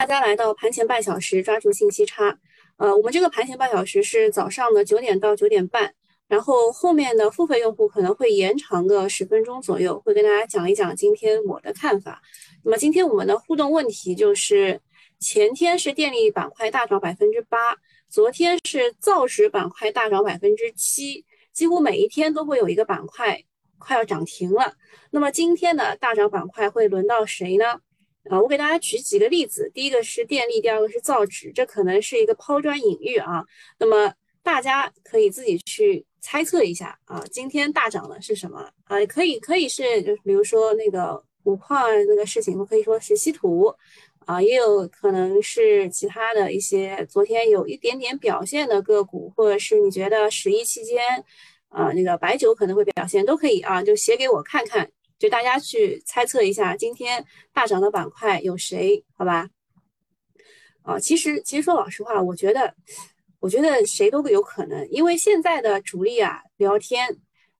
大家来到盘前半小时，抓住信息差。呃，我们这个盘前半小时是早上的九点到九点半，然后后面的付费用户可能会延长个十分钟左右，会跟大家讲一讲今天我的看法。那么今天我们的互动问题就是：前天是电力板块大涨百分之八，昨天是造纸板块大涨百分之七，几乎每一天都会有一个板块快要涨停了。那么今天的大涨板块会轮到谁呢？啊，我给大家举几个例子。第一个是电力，第二个是造纸，这可能是一个抛砖引玉啊。那么大家可以自己去猜测一下啊，今天大涨的是什么啊？可以可以是，就比如说那个五矿那个事情，可以说是稀土啊，也有可能是其他的一些昨天有一点点表现的个股，或者是你觉得十一期间啊那个白酒可能会表现，都可以啊，就写给我看看。就大家去猜测一下，今天大涨的板块有谁？好吧？啊，其实其实说老实话，我觉得我觉得谁都有可能，因为现在的主力啊聊天，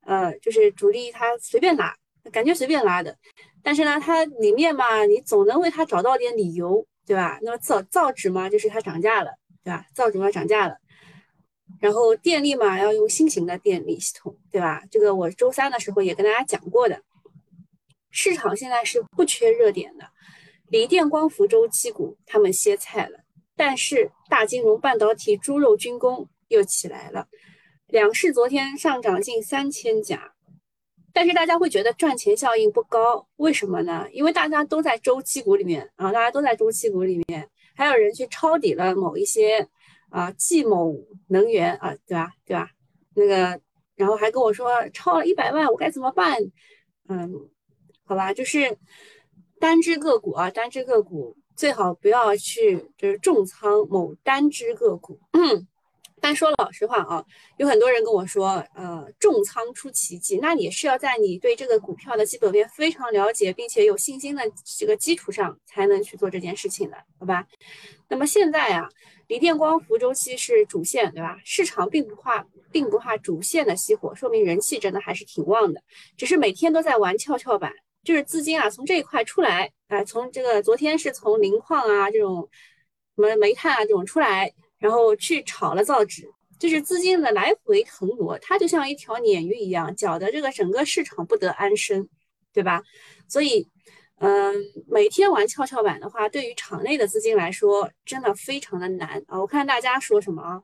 呃，就是主力他随便拉，感觉随便拉的，但是呢，它里面嘛，你总能为它找到点理由，对吧？那么造造纸嘛，就是它涨价了，对吧？造纸嘛涨价了，然后电力嘛要用新型的电力系统，对吧？这个我周三的时候也跟大家讲过的。市场现在是不缺热点的，锂电、光伏周期股他们歇菜了，但是大金融、半导体、猪肉、军工又起来了。两市昨天上涨近三千家，但是大家会觉得赚钱效应不高，为什么呢？因为大家都在周期股里面啊，大家都在周期股里面，还有人去抄底了某一些啊，冀某能源啊，对吧？对吧？那个，然后还跟我说抄了一百万，我该怎么办？嗯。好吧，就是单只个股啊，单只个股最好不要去就是重仓某单只个股。嗯但说老实话啊，有很多人跟我说，呃，重仓出奇迹，那也是要在你对这个股票的基本面非常了解，并且有信心的这个基础上，才能去做这件事情的，好吧？那么现在啊，锂电光伏周期是主线，对吧？市场并不怕，并不怕主线的熄火，说明人气真的还是挺旺的，只是每天都在玩跷跷板。就是资金啊，从这一块出来，哎，从这个昨天是从磷矿啊这种什么煤炭啊这种出来，然后去炒了造纸，就是资金的来回腾挪，它就像一条鲶鱼一样，搅得这个整个市场不得安生，对吧？所以，嗯，每天玩跷跷板的话，对于场内的资金来说，真的非常的难啊！我看大家说什么啊？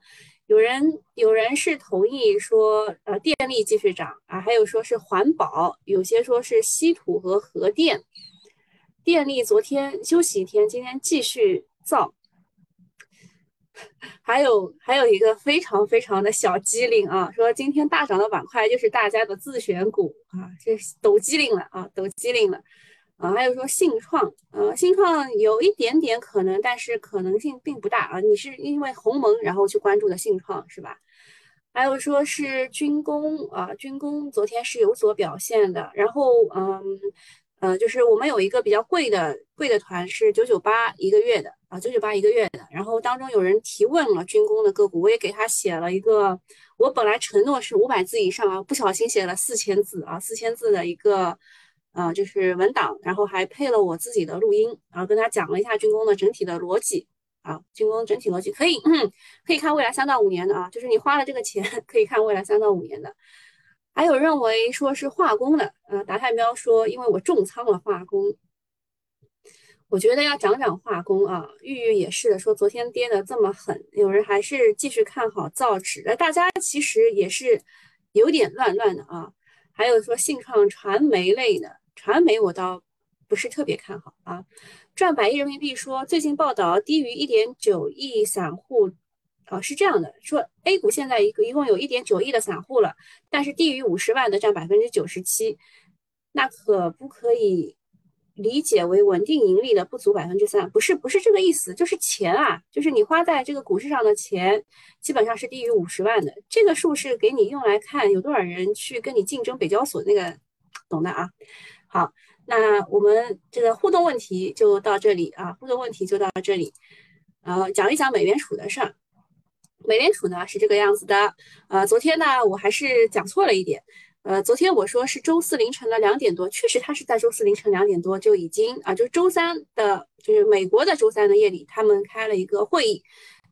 有人有人是同意说，呃，电力继续涨啊，还有说是环保，有些说是稀土和核电。电力昨天休息一天，今天继续造。还有还有一个非常非常的小机灵啊，说今天大涨的板块就是大家的自选股啊，这抖机灵了啊，抖机灵了。啊，还有说信创，呃，信创有一点点可能，但是可能性并不大啊。你是因为鸿蒙然后去关注的信创是吧？还有说是军工啊，军工昨天是有所表现的。然后，嗯，呃，就是我们有一个比较贵的贵的团是九九八一个月的啊，九九八一个月的。然后当中有人提问了军工的个股，我也给他写了一个，我本来承诺是五百字以上啊，不小心写了四千字啊，四千字的一个。啊，就是文档，然后还配了我自己的录音，然后跟他讲了一下军工的整体的逻辑啊，军工整体逻辑可以，可以看未来三到五年的啊，就是你花了这个钱可以看未来三到五年的。还有认为说是化工的，呃，达泰喵说因为我重仓了化工，我觉得要涨涨化工啊，玉玉也是的，说昨天跌的这么狠，有人还是继续看好造纸，那大家其实也是有点乱乱的啊，还有说信创传媒类的。传媒我倒不是特别看好啊，赚百亿人民币说最近报道低于一点九亿散户，啊是这样的，说 A 股现在一个一共有一点九亿的散户了，但是低于五十万的占百分之九十七，那可不可以理解为稳定盈利的不足百分之三？不是不是这个意思，就是钱啊，就是你花在这个股市上的钱基本上是低于五十万的，这个数是给你用来看有多少人去跟你竞争北交所那个，懂的啊。好，那我们这个互动问题就到这里啊，互动问题就到这里，呃，讲一讲美联储的事儿。美联储呢是这个样子的，呃，昨天呢我还是讲错了一点，呃，昨天我说是周四凌晨的两点多，确实它是在周四凌晨两点多就已经啊，就是周三的，就是美国的周三的夜里，他们开了一个会议，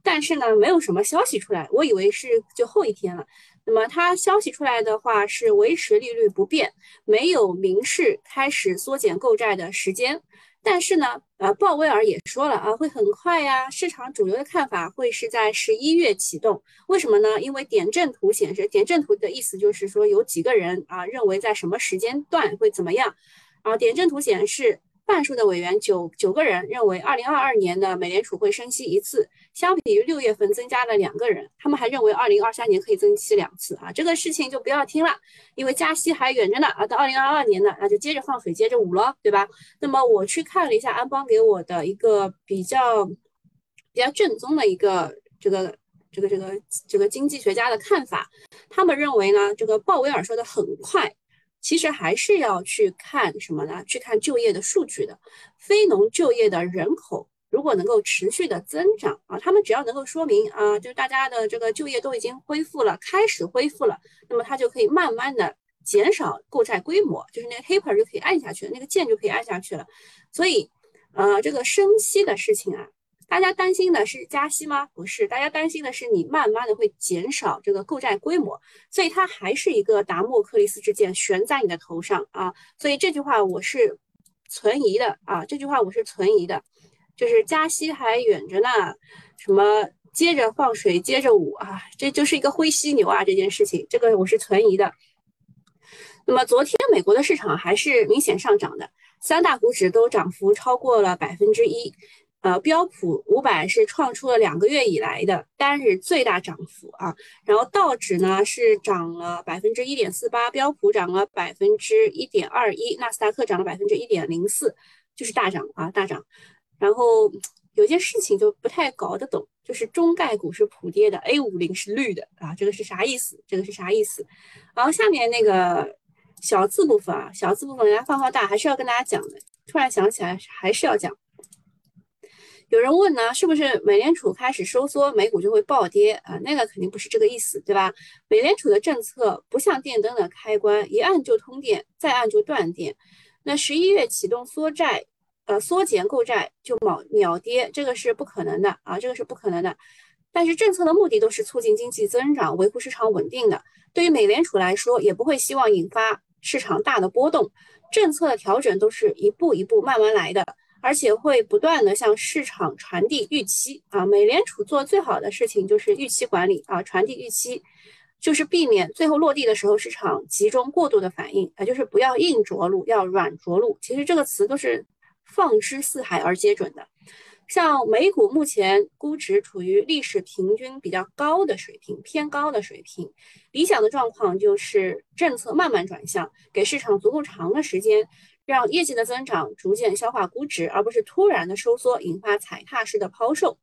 但是呢，没有什么消息出来，我以为是就后一天了。那么它消息出来的话是维持利率不变，没有明示开始缩减购债的时间。但是呢，呃，鲍威尔也说了啊，会很快呀。市场主流的看法会是在十一月启动。为什么呢？因为点阵图显示，点阵图的意思就是说有几个人啊认为在什么时间段会怎么样。啊，点阵图显示。半数的委员九九个人认为，二零二二年的美联储会升息一次，相比于六月份增加了两个人，他们还认为二零二三年可以增息两次啊。这个事情就不要听了，因为加息还远着呢啊。到二零二二年呢，那就接着放水，接着捂了，对吧？那么我去看了一下安邦给我的一个比较比较正宗的一个这个这个这个这个经济学家的看法，他们认为呢，这个鲍威尔说的很快。其实还是要去看什么呢？去看就业的数据的，非农就业的人口如果能够持续的增长啊，他们只要能够说明啊，就是大家的这个就业都已经恢复了，开始恢复了，那么它就可以慢慢的减少购债规模，就是那个 Hyper 就可以按下去，那个键就可以按下去了。所以，呃，这个升息的事情啊。大家担心的是加息吗？不是，大家担心的是你慢慢的会减少这个购债规模，所以它还是一个达摩克利斯之剑悬在你的头上啊。所以这句话我是存疑的啊，这句话我是存疑的，就是加息还远着呢，什么接着放水接着捂啊，这就是一个灰犀牛啊，这件事情，这个我是存疑的。那么昨天美国的市场还是明显上涨的，三大股指都涨幅超过了百分之一。呃，标普五百是创出了两个月以来的单日最大涨幅啊，然后道指呢是涨了百分之一点四八，标普涨了百分之一点二一，纳斯达克涨了百分之一点零四，就是大涨啊，大涨。然后有件事情就不太搞得懂，就是中概股是普跌的，A 五零是绿的啊，这个是啥意思？这个是啥意思？然后下面那个小字部分啊，小字部分，大家放放大，还是要跟大家讲的。突然想起来，还是要讲。有人问呢，是不是美联储开始收缩，美股就会暴跌啊？那个肯定不是这个意思，对吧？美联储的政策不像电灯的开关，一按就通电，再按就断电。那十一月启动缩债，呃，缩减购债就秒秒跌，这个是不可能的啊，这个是不可能的。但是政策的目的都是促进经济增长，维护市场稳定的。对于美联储来说，也不会希望引发市场大的波动。政策的调整都是一步一步慢慢来的。而且会不断的向市场传递预期啊，美联储做最好的事情就是预期管理啊，传递预期，就是避免最后落地的时候市场集中过度的反应啊，就是不要硬着陆，要软着陆。其实这个词都是放之四海而皆准的。像美股目前估值处于历史平均比较高的水平，偏高的水平。理想的状况就是政策慢慢转向，给市场足够长的时间。让业绩的增长逐渐消化估值，而不是突然的收缩引发踩踏式的抛售。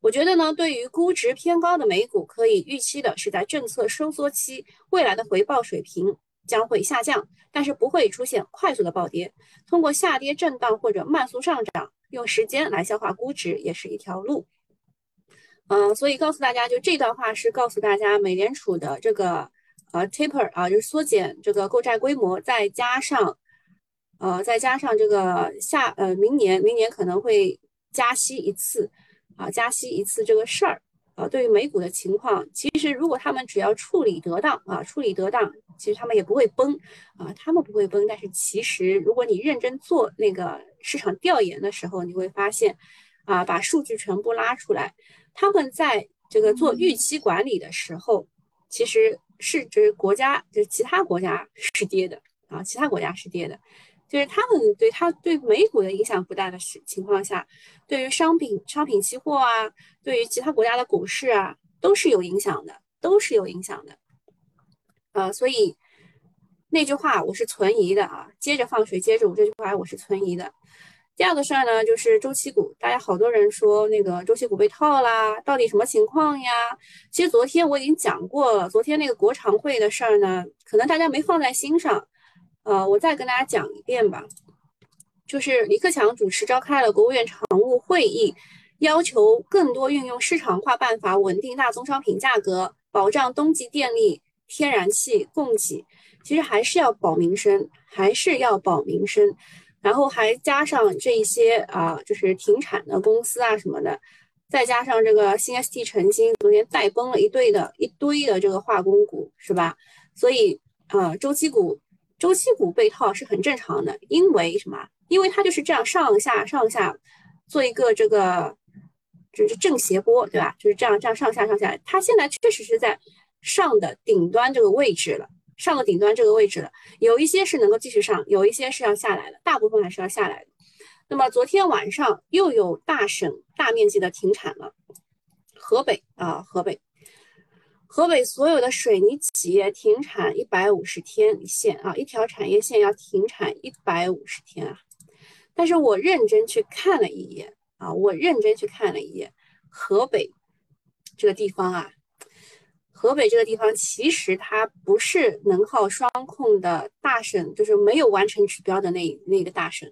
我觉得呢，对于估值偏高的美股，可以预期的是，在政策收缩期，未来的回报水平将会下降，但是不会出现快速的暴跌。通过下跌震荡或者慢速上涨，用时间来消化估值也是一条路。嗯，所以告诉大家，就这段话是告诉大家，美联储的这个呃 taper 啊，就是缩减这个购债规模，再加上。呃，再加上这个下呃，明年明年可能会加息一次，啊，加息一次这个事儿，啊，对于美股的情况，其实如果他们只要处理得当啊，处理得当，其实他们也不会崩，啊，他们不会崩。但是其实如果你认真做那个市场调研的时候，你会发现，啊，把数据全部拉出来，他们在这个做预期管理的时候，其实是指国家就是其他国家是跌的啊，其他国家是跌的。就是他们对他对美股的影响不大的情情况下，对于商品商品期货啊，对于其他国家的股市啊，都是有影响的，都是有影响的。呃，所以那句话我是存疑的啊。接着放水，接着我这句话我是存疑的。第二个事儿呢，就是周期股，大家好多人说那个周期股被套啦，到底什么情况呀？其实昨天我已经讲过了，昨天那个国常会的事儿呢，可能大家没放在心上。呃，我再跟大家讲一遍吧，就是李克强主持召开了国务院常务会议，要求更多运用市场化办法稳定大宗商品价格，保障冬季电力、天然气供给。其实还是要保民生，还是要保民生，然后还加上这一些啊，就是停产的公司啊什么的，再加上这个新 ST 晨星昨天带崩了一堆的一堆的这个化工股，是吧？所以呃，周期股周期股被套是很正常的，因为什么？因为它就是这样上下上下做一个这个就是正斜波，对吧？就是这样这样上下上下，它现在确实是在上的顶端这个位置了。上了顶端这个位置了，有一些是能够继续上，有一些是要下来的，大部分还是要下来的。那么昨天晚上又有大省大面积的停产了，河北啊，河北，河北所有的水泥企业停产一百五十天线啊，一条产业线要停产一百五十天啊。但是我认真去看了一眼啊，我认真去看了一眼河北这个地方啊。河北这个地方其实它不是能耗双控的大省，就是没有完成指标的那那个大省，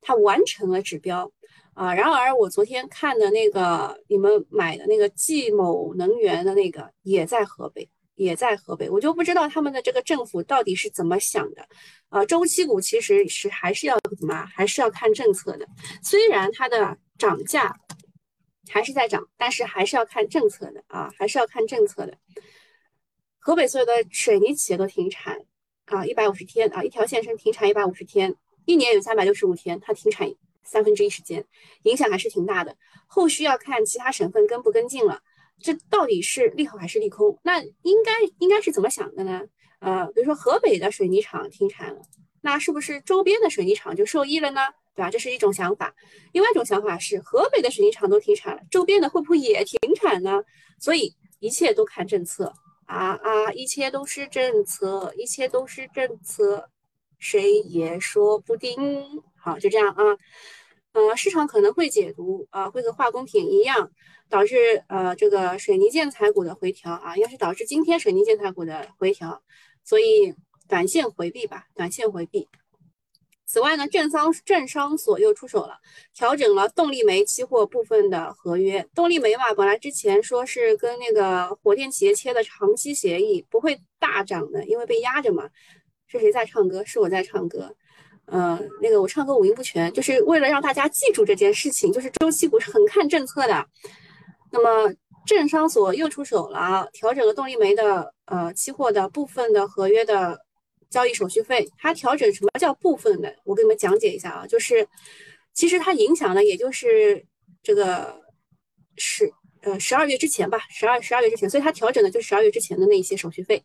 它完成了指标啊。然而我昨天看的那个你们买的那个冀某能源的那个也在河北，也在河北，我就不知道他们的这个政府到底是怎么想的啊。周期股其实是还是要怎么，还是要看政策的，虽然它的涨价。还是在涨，但是还是要看政策的啊，还是要看政策的。河北所有的水泥企业都停产啊，一百五十天啊，一条线是停产一百五十天，一年有三百六十五天，它停产三分之一时间，影响还是挺大的。后续要看其他省份跟不跟进了，这到底是利好还是利空？那应该应该是怎么想的呢？呃，比如说河北的水泥厂停产了，那是不是周边的水泥厂就受益了呢？对吧？这是一种想法。另外一种想法是，河北的水泥厂都停产了，周边的会不会也停产呢？所以一切都看政策啊啊！一切都是政策，一切都是政策，谁也说不定。好，就这样啊。呃，市场可能会解读啊，会和化工品一样，导致呃这个水泥建材股的回调啊，应该是导致今天水泥建材股的回调。所以短线回避吧，短线回避。此外呢，政商政商所又出手了，调整了动力煤期货部分的合约。动力煤嘛，本来之前说是跟那个火电企业签的长期协议，不会大涨的，因为被压着嘛。是谁在唱歌？是我在唱歌。嗯，那个我唱歌五音不全，就是为了让大家记住这件事情，就是周期股是很看政策的。那么政商所又出手了，调整了动力煤的呃期货的部分的合约的。交易手续费，它调整什么叫部分的？我给你们讲解一下啊，就是其实它影响的也就是这个十呃十二月之前吧，十二十二月之前，所以它调整的就是十二月之前的那一些手续费。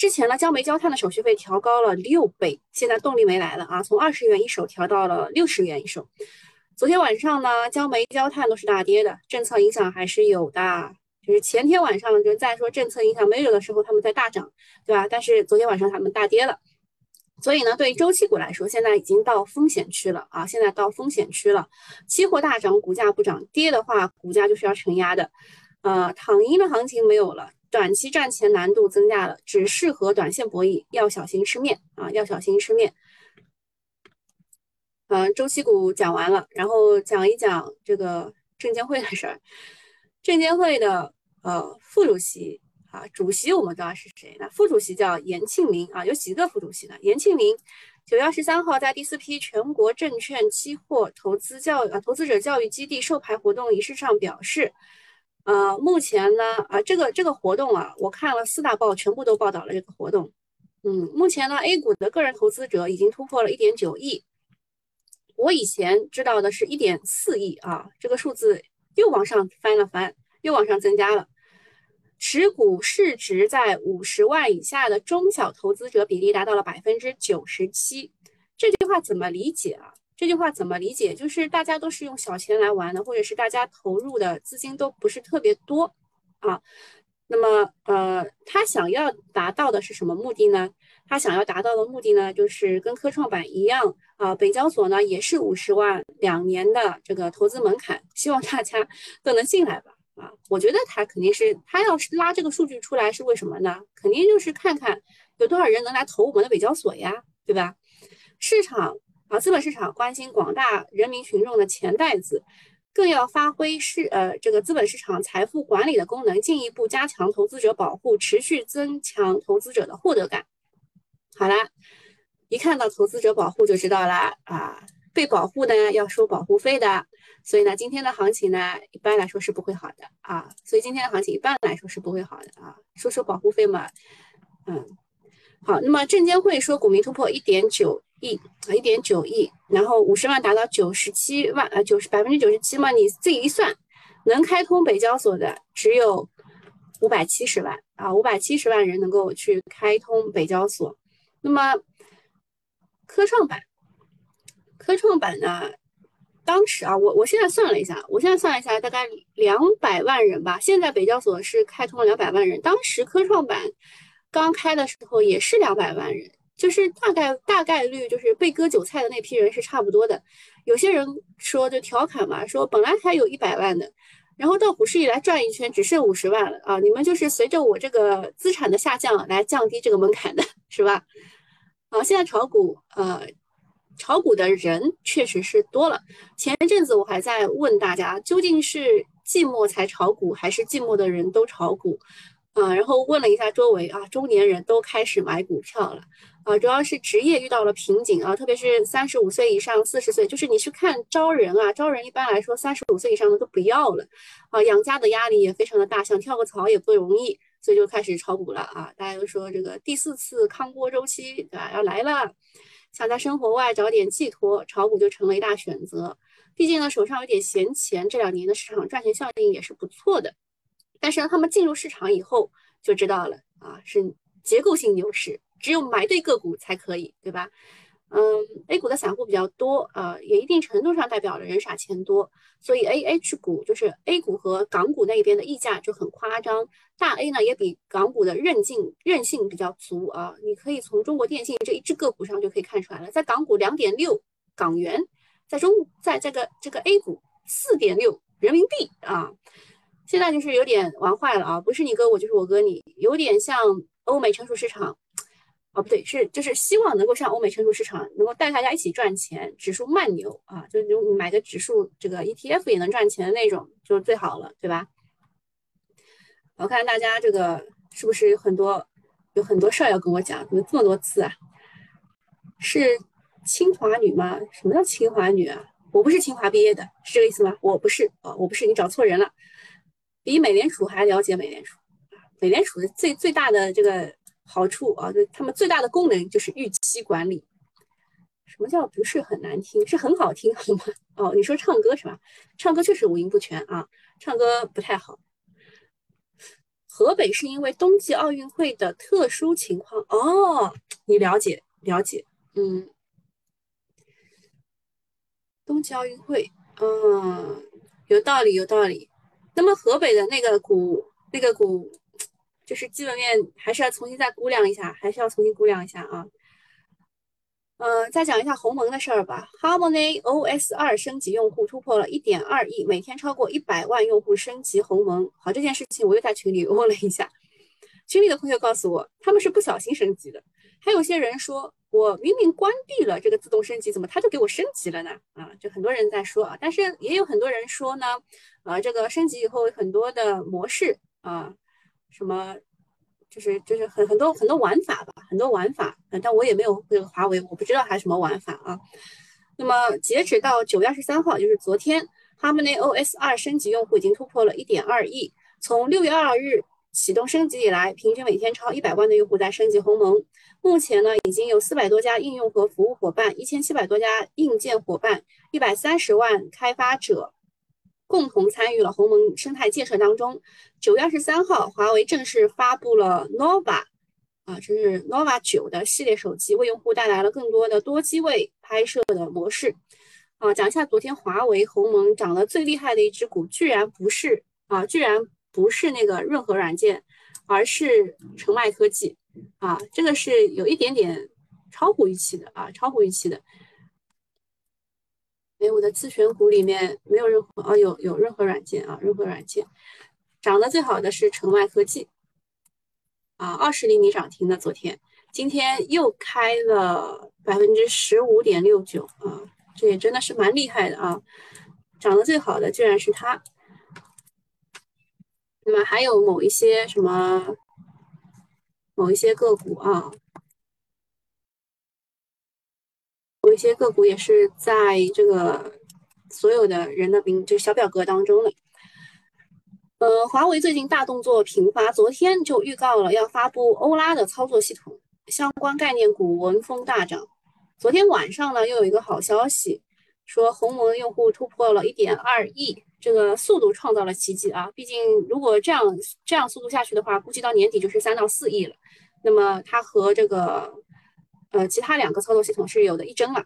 之前呢，焦煤焦炭的手续费调高了六倍，现在动力煤来了啊，从二十元一手调到了六十元一手。昨天晚上呢，焦煤焦炭都是大跌的，政策影响还是有的。就是前天晚上就在说政策影响没有的时候，他们在大涨，对吧？但是昨天晚上他们大跌了，所以呢，对于周期股来说，现在已经到风险区了啊！现在到风险区了，期货大涨，股价不涨，跌的话，股价就是要承压的。呃，躺赢的行情没有了，短期赚钱难度增加了，只适合短线博弈，要小心吃面啊！要小心吃面。嗯，周期股讲完了，然后讲一讲这个证监会的事儿。证监会的呃副主席啊，主席我们知道是谁？那副主席叫严庆林啊，有几个副主席呢？严庆林九月二十三号在第四批全国证券期货投资教啊投资者教育基地授牌活动仪式上表示，呃，目前呢啊这个这个活动啊，我看了四大报全部都报道了这个活动。嗯，目前呢 A 股的个人投资者已经突破了一点九亿，我以前知道的是一点四亿啊，这个数字。又往上翻了翻，又往上增加了。持股市值在五十万以下的中小投资者比例达到了百分之九十七。这句话怎么理解啊？这句话怎么理解？就是大家都是用小钱来玩的，或者是大家投入的资金都不是特别多啊。那么，呃，他想要达到的是什么目的呢？他想要达到的目的呢，就是跟科创板一样啊，北交所呢也是五十万两年的这个投资门槛，希望大家都能进来吧。啊，我觉得他肯定是他要是拉这个数据出来是为什么呢？肯定就是看看有多少人能来投我们的北交所呀，对吧？市场啊，资本市场关心广大人民群众的钱袋子。更要发挥市呃这个资本市场财富管理的功能，进一步加强投资者保护，持续增强投资者的获得感。好啦，一看到投资者保护就知道啦啊，被保护呢要收保护费的，所以呢今天的行情呢一般来说是不会好的啊，所以今天的行情一般来说是不会好的啊，收收保护费嘛，嗯，好，那么证监会说股民突破一点九亿啊，一点九亿，然后五十万达到九十七万啊，九十百分之九十七嘛，你自己一算，能开通北交所的只有。五百七十万啊，五百七十万人能够去开通北交所。那么科创板，科创板呢？当时啊，我我现在算了一下，我现在算了一下，大概两百万人吧。现在北交所是开通了两百万人，当时科创板刚开的时候也是两百万人，就是大概大概率就是被割韭菜的那批人是差不多的。有些人说就调侃嘛，说本来还有一百万的。然后到股市里来转一圈，只剩五十万了啊！你们就是随着我这个资产的下降来降低这个门槛的，是吧？啊，现在炒股，呃，炒股的人确实是多了。前一阵子我还在问大家，究竟是寂寞才炒股，还是寂寞的人都炒股？啊，然后问了一下周围啊，中年人都开始买股票了。啊，主要是职业遇到了瓶颈啊，特别是三十五岁以上、四十岁，就是你去看招人啊，招人一般来说三十五岁以上的都不要了啊，养家的压力也非常的大，想跳个槽也不容易，所以就开始炒股了啊。大家都说这个第四次康波周期对吧要来了，想在生活外找点寄托，炒股就成了一大选择。毕竟呢手上有点闲钱，这两年的市场赚钱效应也是不错的。但是呢，他们进入市场以后就知道了啊，是结构性牛市。只有买对个股才可以，对吧？嗯，A 股的散户比较多，呃，也一定程度上代表了人傻钱多，所以 A H 股就是 A 股和港股那边的溢价就很夸张。大 A 呢也比港股的韧劲韧性比较足啊，你可以从中国电信这一只个股上就可以看出来了，在港股两点六港元，在中在这个这个 A 股四点六人民币啊，现在就是有点玩坏了啊，不是你割我就是我割你，有点像欧美成熟市场。哦，不对，是就是希望能够上欧美成熟市场，能够带大家一起赚钱，指数慢牛啊，就就买个指数这个 ETF 也能赚钱的那种，就最好了，对吧？我看大家这个是不是有很多有很多事儿要跟我讲？怎么这么多次啊？是清华女吗？什么叫清华女啊？我不是清华毕业的，是这个意思吗？我不是啊，我不是，你找错人了。比美联储还了解美联储美联储的最最大的这个。好处啊，就他们最大的功能就是预期管理。什么叫不是很难听？是很好听，好吗？哦，你说唱歌是吧？唱歌确实五音不全啊，唱歌不太好。河北是因为冬季奥运会的特殊情况哦，你了解了解，嗯，冬季奥运会，嗯，有道理有道理。那么河北的那个古，那个古。就是基本面还是要重新再估量一下，还是要重新估量一下啊。嗯，再讲一下鸿蒙的事儿吧。Harmony OS 二升级用户突破了一点二亿，每天超过一百万用户升级鸿蒙。好，这件事情我又在群里 问了一下，群里的朋友告诉我，他们是不小心升级的。还有些人说我明明关闭了这个自动升级，怎么他就给我升级了呢？啊，就很多人在说啊，但是也有很多人说呢，啊，这个升级以后很多的模式啊。什么，就是就是很很多很多玩法吧，很多玩法，但我也没有这个华为，我不知道它什么玩法啊。那么截止到九月二十三号，就是昨天，Harmony OS 二升级用户已经突破了一点二亿。从六月二日启动升级以来，平均每天超一百万的用户在升级鸿蒙。目前呢，已经有四百多家应用和服务伙伴，一千七百多家硬件伙伴，一百三十万开发者。共同参与了鸿蒙生态建设当中。九月二十三号，华为正式发布了 nova，啊，这是 nova 九的系列手机，为用户带来了更多的多机位拍摄的模式。啊，讲一下昨天华为鸿蒙涨得最厉害的一只股，居然不是啊，居然不是那个润和软件，而是澄迈科技。啊，这个是有一点点超乎预期的啊，超乎预期的。哎，我的自选股里面没有任何哦，有有任何软件啊，任何软件涨得最好的是澄迈科技啊，二十厘米涨停的，昨天今天又开了百分之十五点六九啊，这也真的是蛮厉害的啊，涨得最好的居然是它。那么还有某一些什么某一些个股啊，有一些个股也是在这个所有的人的名这个小表格当中的。呃，华为最近大动作频发，昨天就预告了要发布欧拉的操作系统，相关概念股闻风大涨。昨天晚上呢，又有一个好消息，说鸿蒙用户突破了一点二亿，这个速度创造了奇迹啊！毕竟如果这样这样速度下去的话，估计到年底就是三到四亿了。那么它和这个呃其他两个操作系统是有的一争了。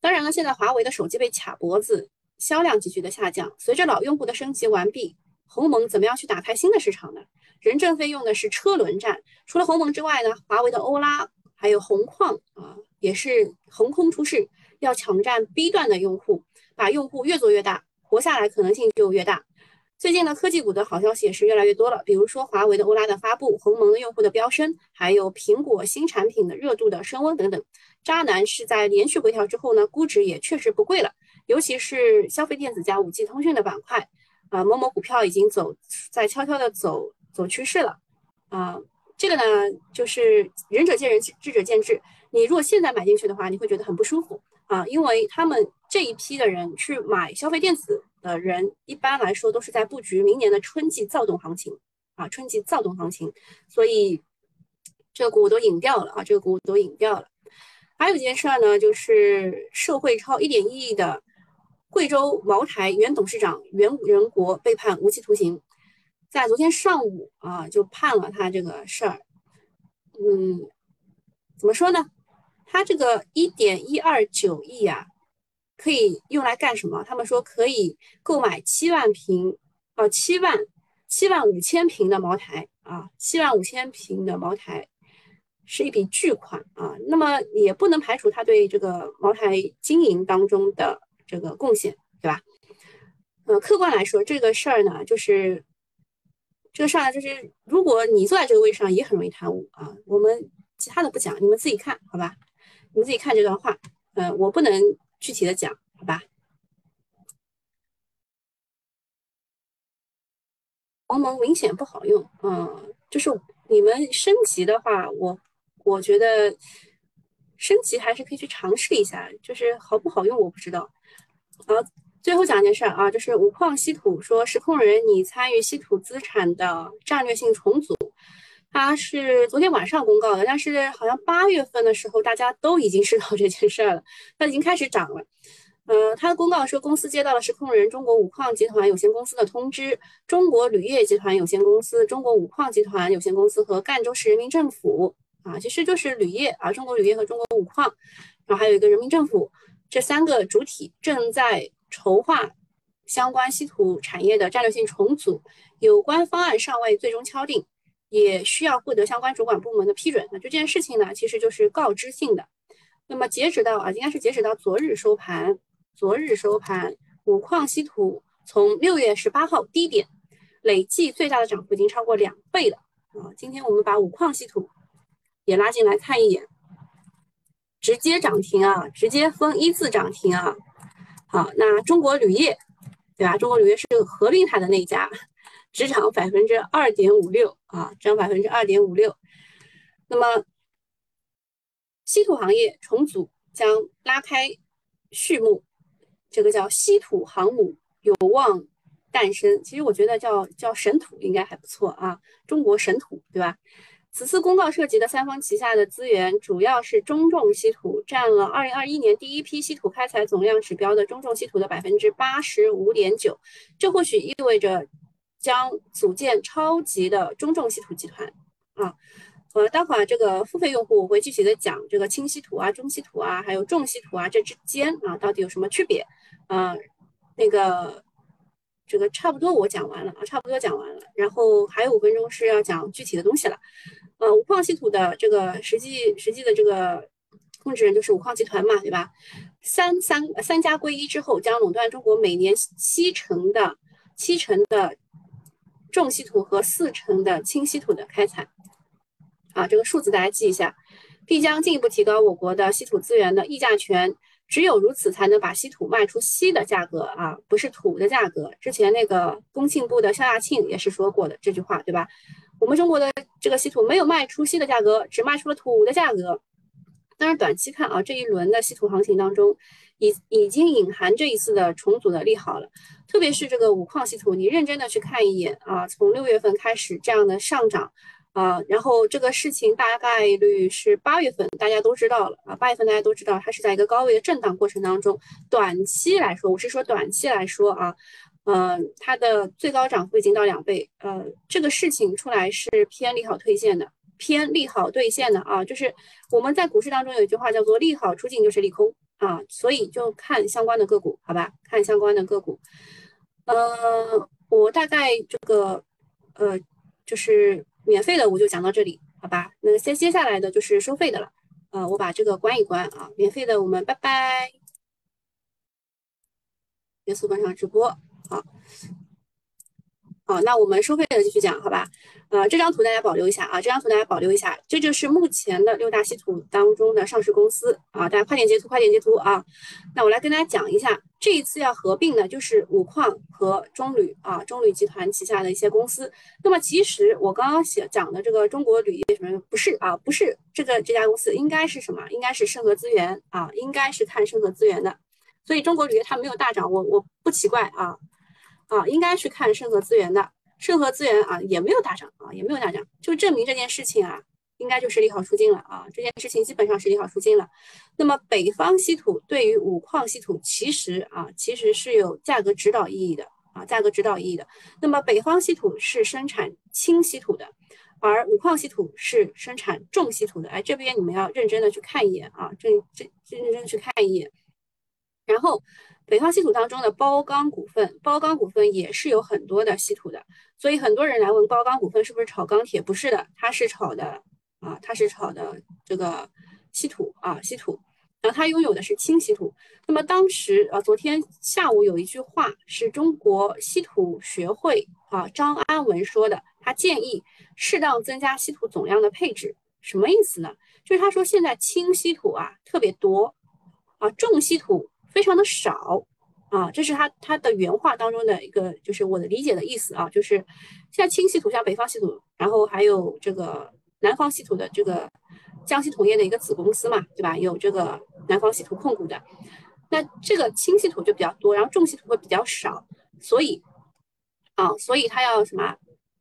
当然了，现在华为的手机被卡脖子，销量急剧的下降。随着老用户的升级完毕，鸿蒙怎么样去打开新的市场呢？任正非用的是车轮战，除了鸿蒙之外呢，华为的欧拉。还有红矿啊，也是横空出世，要抢占 B 段的用户，把用户越做越大，活下来可能性就越大。最近呢，科技股的好消息也是越来越多了，比如说华为的欧拉的发布，鸿蒙的用户的飙升，还有苹果新产品的热度的升温等等。渣男是在连续回调之后呢，估值也确实不贵了，尤其是消费电子加五 G 通讯的板块，啊，某某股票已经走在悄悄的走走趋势了，啊。这个呢，就是仁者见仁，智者见智。你如果现在买进去的话，你会觉得很不舒服啊，因为他们这一批的人去买消费电子的人，一般来说都是在布局明年的春季躁动行情啊，春季躁动行情，所以这个股都引掉了啊，这个股都引掉了。还有一件事儿呢，就是受贿超一点一亿的贵州茅台原董事长袁仁国被判无期徒刑。在昨天上午啊，就判了他这个事儿。嗯，怎么说呢？他这个一点一二九亿啊，可以用来干什么？他们说可以购买七万瓶，啊，七万七万五千瓶的茅台啊，七万五千瓶的茅台是一笔巨款啊。那么也不能排除他对这个茅台经营当中的这个贡献，对吧？呃，客观来说，这个事儿呢，就是。这个事儿就是，如果你坐在这个位置上，也很容易贪污啊。我们其他的不讲，你们自己看好吧。你们自己看这段话，嗯，我不能具体的讲，好吧。鸿蒙明显不好用，嗯，就是你们升级的话，我我觉得升级还是可以去尝试一下，就是好不好用我不知道，好。最后讲一件事儿啊，就是五矿稀土说实控人你参与稀土资产的战略性重组，它是昨天晚上公告的，但是好像八月份的时候大家都已经知道 这件事儿了，它已经开始涨了。呃，它的公告说公司接到了实控人中国五矿集团有限公司的通知，中国铝业集团有限公司、中国五矿集团有限公司和赣州市人民政府啊，其实就是铝业啊，中国铝业和中国五矿，然后还有一个人民政府这三个主体正在。筹划相关稀土产业的战略性重组，有关方案尚未最终敲定，也需要获得相关主管部门的批准。那这件事情呢，其实就是告知性的。那么截止到啊，应该是截止到昨日收盘，昨日收盘，五矿稀土从六月十八号低点累计最大的涨幅已经超过两倍了啊！今天我们把五矿稀土也拉进来看一眼，直接涨停啊，直接封一字涨停啊！好，那中国铝业，对吧？中国铝业是合并它的那一家，只涨百分之二点五六啊，涨百分之二点五六。那么，稀土行业重组将拉开序幕，这个叫稀土航母有望诞生。其实我觉得叫叫神土应该还不错啊，中国神土，对吧？此次公告涉及的三方旗下的资源主要是中重稀土，占了二零二一年第一批稀土开采总量指标的中重稀土的百分之八十五点九。这或许意味着将组建超级的中重稀土集团啊。呃，待会儿这个付费用户我会具体的讲这个轻稀土啊、中稀土啊，还有重稀土啊这之间啊到底有什么区别？啊，那个这个差不多我讲完了啊，差不多讲完了，然后还有五分钟是要讲具体的东西了。呃，五矿稀土的这个实际实际的这个控制人就是五矿集团嘛，对吧？三三三家归一之后，将垄断中国每年七成的七成的重稀土和四成的轻稀土的开采。啊，这个数字大家记一下，必将进一步提高我国的稀土资源的议价权。只有如此，才能把稀土卖出稀的价格啊，不是土的价格。之前那个工信部的肖亚庆也是说过的这句话，对吧？我们中国的这个稀土没有卖出稀的价格，只卖出了土的价格。当然，短期看啊，这一轮的稀土行情当中，已已经隐含这一次的重组的利好了。特别是这个五矿稀土，你认真的去看一眼啊，从六月份开始这样的上涨啊，然后这个事情大概率是八月份，大家都知道了啊，八月份大家都知道它是在一个高位的震荡过程当中，短期来说，我是说短期来说啊，嗯，它的最高涨幅已经到两倍，呃，这个事情出来是偏利好兑现的。偏利好兑现的啊，就是我们在股市当中有一句话叫做“利好出尽就是利空”啊，所以就看相关的个股，好吧？看相关的个股。呃，我大概这个呃，就是免费的我就讲到这里，好吧？那先接下来的就是收费的了，呃，我把这个关一关啊，免费的我们拜拜，元素本场直播，好。好，那我们收费的继续讲，好吧？呃，这张图大家保留一下啊，这张图大家保留一下，这就是目前的六大稀土当中的上市公司啊，大家快点截图，快点截图啊！那我来跟大家讲一下，这一次要合并的就是五矿和中铝啊，中铝集团旗下的一些公司。那么其实我刚刚写讲的这个中国铝业什么不是啊，不是这个这家公司，应该是什么？应该是盛和资源啊，应该是看盛和资源的。所以中国铝业它没有大涨，我我不奇怪啊。啊，应该去看盛和资源的，盛和资源啊也没有大涨啊，也没有大涨，就证明这件事情啊，应该就是利好出尽了啊，这件事情基本上是利好出尽了。那么北方稀土对于五矿稀土其实啊，其实是有价格指导意义的啊，价格指导意义的。那么北方稀土是生产轻稀土的，而五矿稀土是生产重稀土的。哎，这边你们要认真的去看一眼啊，这这认真去看一眼，然后。北方稀土当中的包钢股份，包钢股份也是有很多的稀土的，所以很多人来问包钢股份是不是炒钢铁？不是的，它是炒的啊，它是炒的这个稀土啊，稀土。然后它拥有的是轻稀土。那么当时啊，昨天下午有一句话是中国稀土学会啊张安文说的，他建议适当增加稀土总量的配置，什么意思呢？就是他说现在轻稀土啊特别多啊，重稀土。非常的少啊，这是他他的原话当中的一个，就是我的理解的意思啊，就是像轻稀土，像北方稀土，然后还有这个南方稀土的这个江西铜业的一个子公司嘛，对吧？有这个南方稀土控股的，那这个轻稀土就比较多，然后重稀土会比较少，所以啊，所以它要什么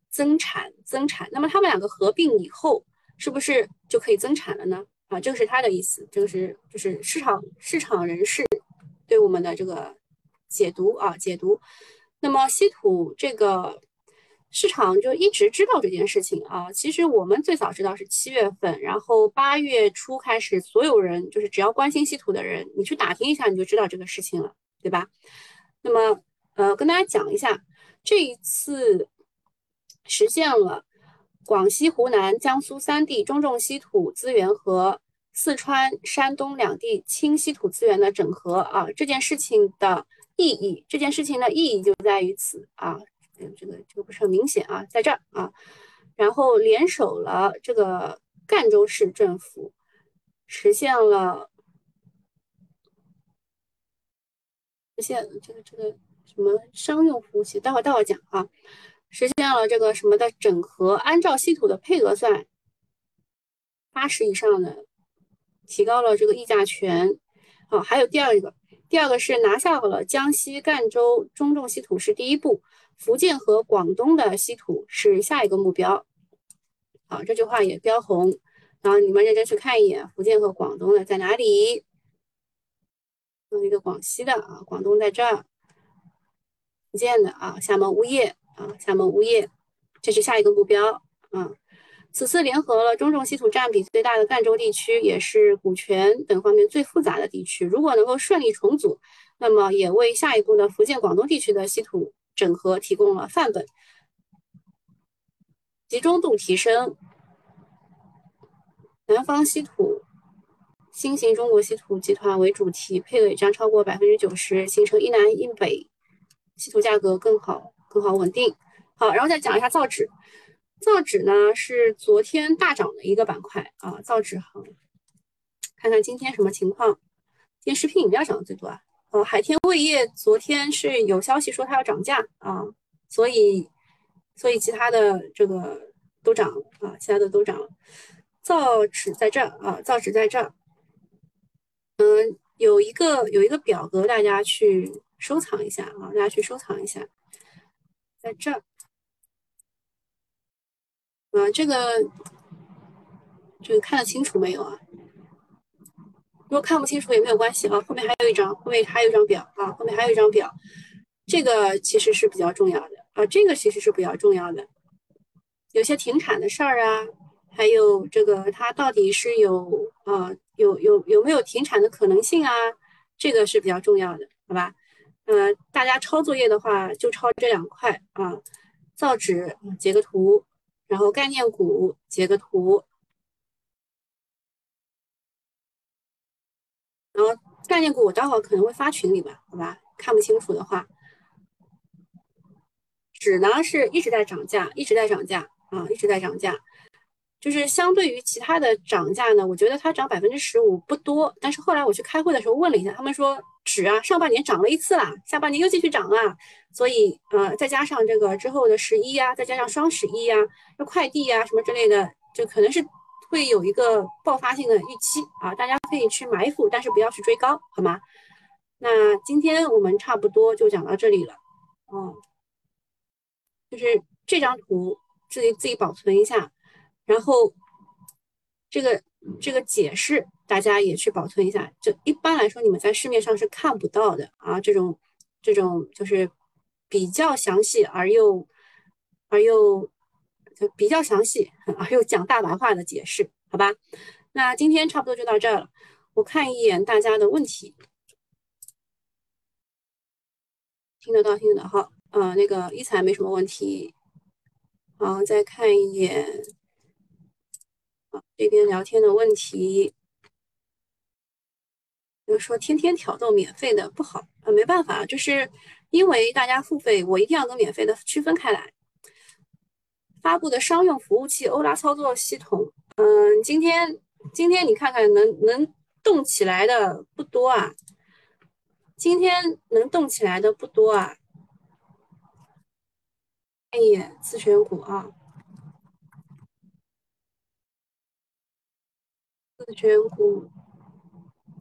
增产增产？那么他们两个合并以后，是不是就可以增产了呢？啊，这个是他的意思，这个是就是市场市场人士。对我们的这个解读啊，解读。那么稀土这个市场就一直知道这件事情啊。其实我们最早知道是七月份，然后八月初开始，所有人就是只要关心稀土的人，你去打听一下，你就知道这个事情了，对吧？那么呃，跟大家讲一下，这一次实现了广西、湖南、江苏三地中重稀土资源和。四川、山东两地轻稀土资源的整合啊，这件事情的意义，这件事情的意义就在于此啊，这个这个不是很明显啊，在这儿啊，然后联手了这个赣州市政府，实现了实现这个这个什么商用服务器，待会待会讲啊，实现了这个什么的整合，按照稀土的配额算，八十以上的。提高了这个议价权，好，还有第二个，第二个是拿下了江西赣州中重稀土是第一步，福建和广东的稀土是下一个目标，好，这句话也标红，然后你们认真去看一眼，福建和广东的在哪里？有一个广西的啊，广东在这儿，福建的啊，厦门物业啊，厦门物业，这是下一个目标，嗯。此次联合了中重稀土占比最大的赣州地区，也是股权等方面最复杂的地区。如果能够顺利重组，那么也为下一步的福建、广东地区的稀土整合提供了范本。集中度提升，南方稀土、新型中国稀土集团为主题，配额将超过百分之九十，形成一南一北，稀土价格更好、更好稳定。好，然后再讲一下造纸。造纸呢是昨天大涨的一个板块啊，造纸行，看看今天什么情况。今天食品饮料涨的最多啊，呃，海天味业昨天是有消息说它要涨价啊，所以所以其他的这个都涨啊，其他的都涨了。造纸在这儿啊，造纸在这儿，嗯，有一个有一个表格，大家去收藏一下啊，大家去收藏一下，在这儿。啊，这个这个看得清楚没有啊？如果看不清楚也没有关系啊，后面还有一张，后面还有一张表啊，后面还有一张表，这个其实是比较重要的啊，这个其实是比较重要的，有些停产的事儿啊，还有这个它到底是有啊有有有没有停产的可能性啊，这个是比较重要的，好吧？呃，大家抄作业的话就抄这两块啊，造纸截个图。然后概念股截个图，然后概念股我待会可能会发群里吧，好吧？看不清楚的话，纸呢是一直在涨价，一直在涨价啊，一直在涨价。就是相对于其他的涨价呢，我觉得它涨百分之十五不多。但是后来我去开会的时候问了一下，他们说纸啊上半年涨了一次啦，下半年又继续涨啊。所以呃再加上这个之后的十一呀，再加上双十一呀，这快递呀什么之类的，就可能是会有一个爆发性的预期啊。大家可以去埋伏，但是不要去追高，好吗？那今天我们差不多就讲到这里了，哦，就是这张图自己自己保存一下。然后，这个这个解释大家也去保存一下。就一般来说，你们在市面上是看不到的啊。这种这种就是比较详细而又而又就比较详细 而又讲大白话的解释，好吧？那今天差不多就到这儿了。我看一眼大家的问题，听得到听得到。好，呃，那个一彩没什么问题。好，再看一眼。这边聊天的问题，就说天天挑逗免费的不好啊，没办法，就是因为大家付费，我一定要跟免费的区分开来。发布的商用服务器欧拉操作系统，嗯，今天今天你看看能能动起来的不多啊，今天能动起来的不多啊。看一眼自选股啊。自选股，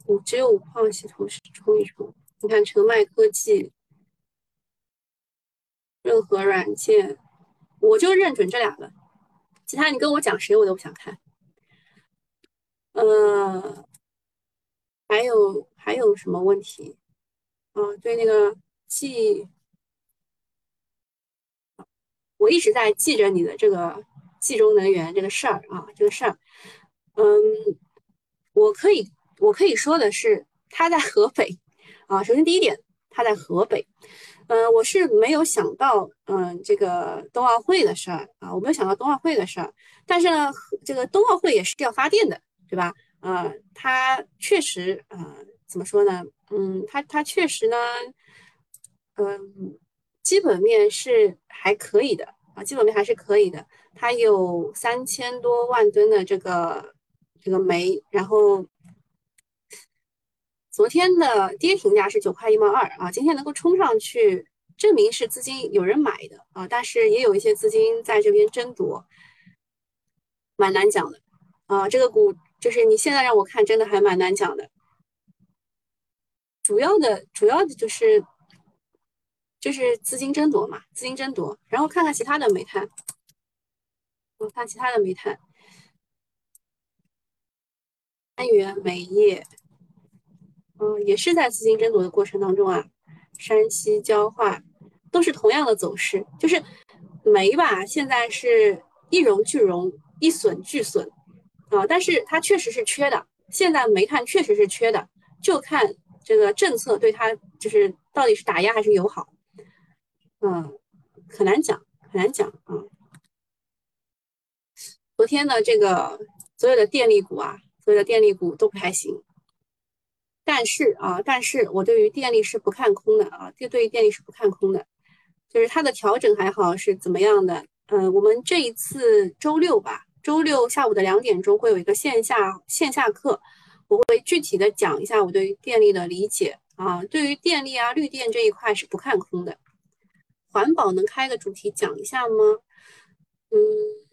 股只有五矿系统是冲一冲。你看成迈科技、任何软件，我就认准这俩了。其他你跟我讲谁，我都不想看。呃，还有还有什么问题？啊，对那个记，我一直在记着你的这个冀中能源这个事儿啊，这个事儿，嗯。我可以，我可以说的是，他在河北啊。首先第一点，他在河北。嗯，我是没有想到，嗯，这个冬奥会的事儿啊，我没有想到冬奥会的事儿。但是呢，这个冬奥会也是要发电的，对吧？呃，它确实，呃，怎么说呢？嗯，它它确实呢，嗯，基本面是还可以的啊，基本面还是可以的。它有三千多万吨的这个。这个煤，然后昨天的跌停价是九块一毛二啊，今天能够冲上去，证明是资金有人买的啊，但是也有一些资金在这边争夺，蛮难讲的啊。这个股就是你现在让我看，真的还蛮难讲的。主要的主要的就是就是资金争夺嘛，资金争夺，然后看看其他的煤炭，我看其他的煤炭。安源煤业，嗯，也是在资金争夺的过程当中啊。山西焦化都是同样的走势，就是煤吧，现在是一荣俱荣，一损俱损啊。但是它确实是缺的，现在煤炭确实是缺的，就看这个政策对它就是到底是打压还是友好，嗯，很难讲，很难讲啊。昨天的这个所有的电力股啊。所有的电力股都不太行，但是啊，但是我对于电力是不看空的啊，这对于电力是不看空的，就是它的调整还好是怎么样的？嗯，我们这一次周六吧，周六下午的两点钟会有一个线下线下课，我会具体的讲一下我对于电力的理解啊，对于电力啊绿电这一块是不看空的，环保能开个主题讲一下吗？嗯。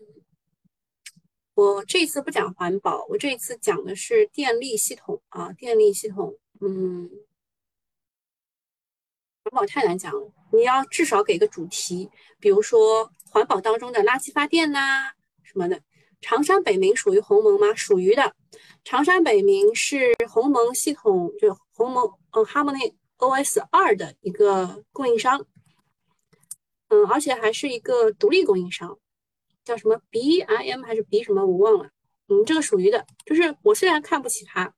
我这次不讲环保，我这一次讲的是电力系统啊，电力系统，嗯，环保太难讲了，你要至少给个主题，比如说环保当中的垃圾发电呐什么的。长山北明属于鸿蒙吗？属于的。长山北明是鸿蒙系统，就鸿蒙嗯 Harmony OS 二的一个供应商，嗯，而且还是一个独立供应商。叫什么 B I M 还是 B 什么我忘了，嗯，这个属于的，就是我虽然看不起他，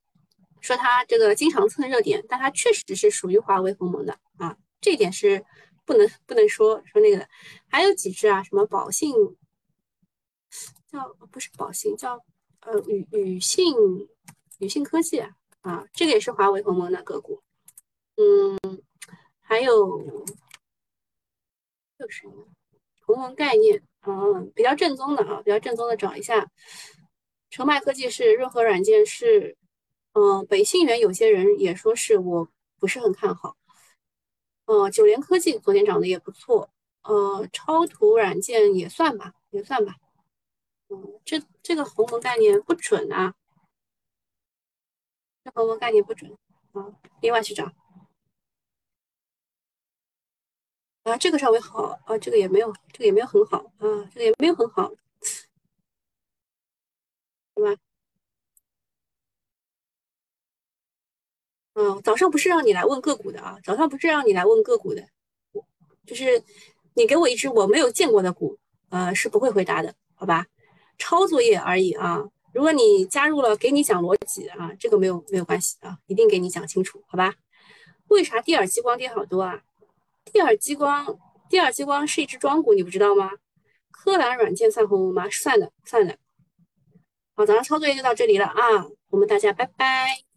说他这个经常蹭热点，但他确实是属于华为鸿蒙的啊，这点是不能不能说说那个的。还有几只啊，什么宝信，叫不是宝信，叫呃宇宇信宇信科技啊，这个也是华为鸿蒙的个股，嗯，还有就是鸿蒙概念？嗯，比较正宗的啊，比较正宗的找一下，成迈科技是润和软件是，嗯，北信源有些人也说是我不是很看好，呃，九联科技昨天涨得也不错，呃，超图软件也算吧，也算吧，嗯，这这个鸿蒙概念不准啊，这鸿蒙概念不准啊，另外去找。啊，这个稍微好啊，这个也没有，这个也没有很好啊，这个也没有很好，对吧？嗯，早上不是让你来问个股的啊，早上不是让你来问个股的，就是你给我一只我没有见过的股，呃，是不会回答的，好吧？抄作业而已啊。如果你加入了，给你讲逻辑啊，这个没有没有关系啊，一定给你讲清楚，好吧？为啥第二激光跌好多啊？第二激光，第二激光是一只庄股，你不知道吗？科蓝软件算红吗？算的，算的。好，咱们操作业就到这里了啊，我们大家拜拜。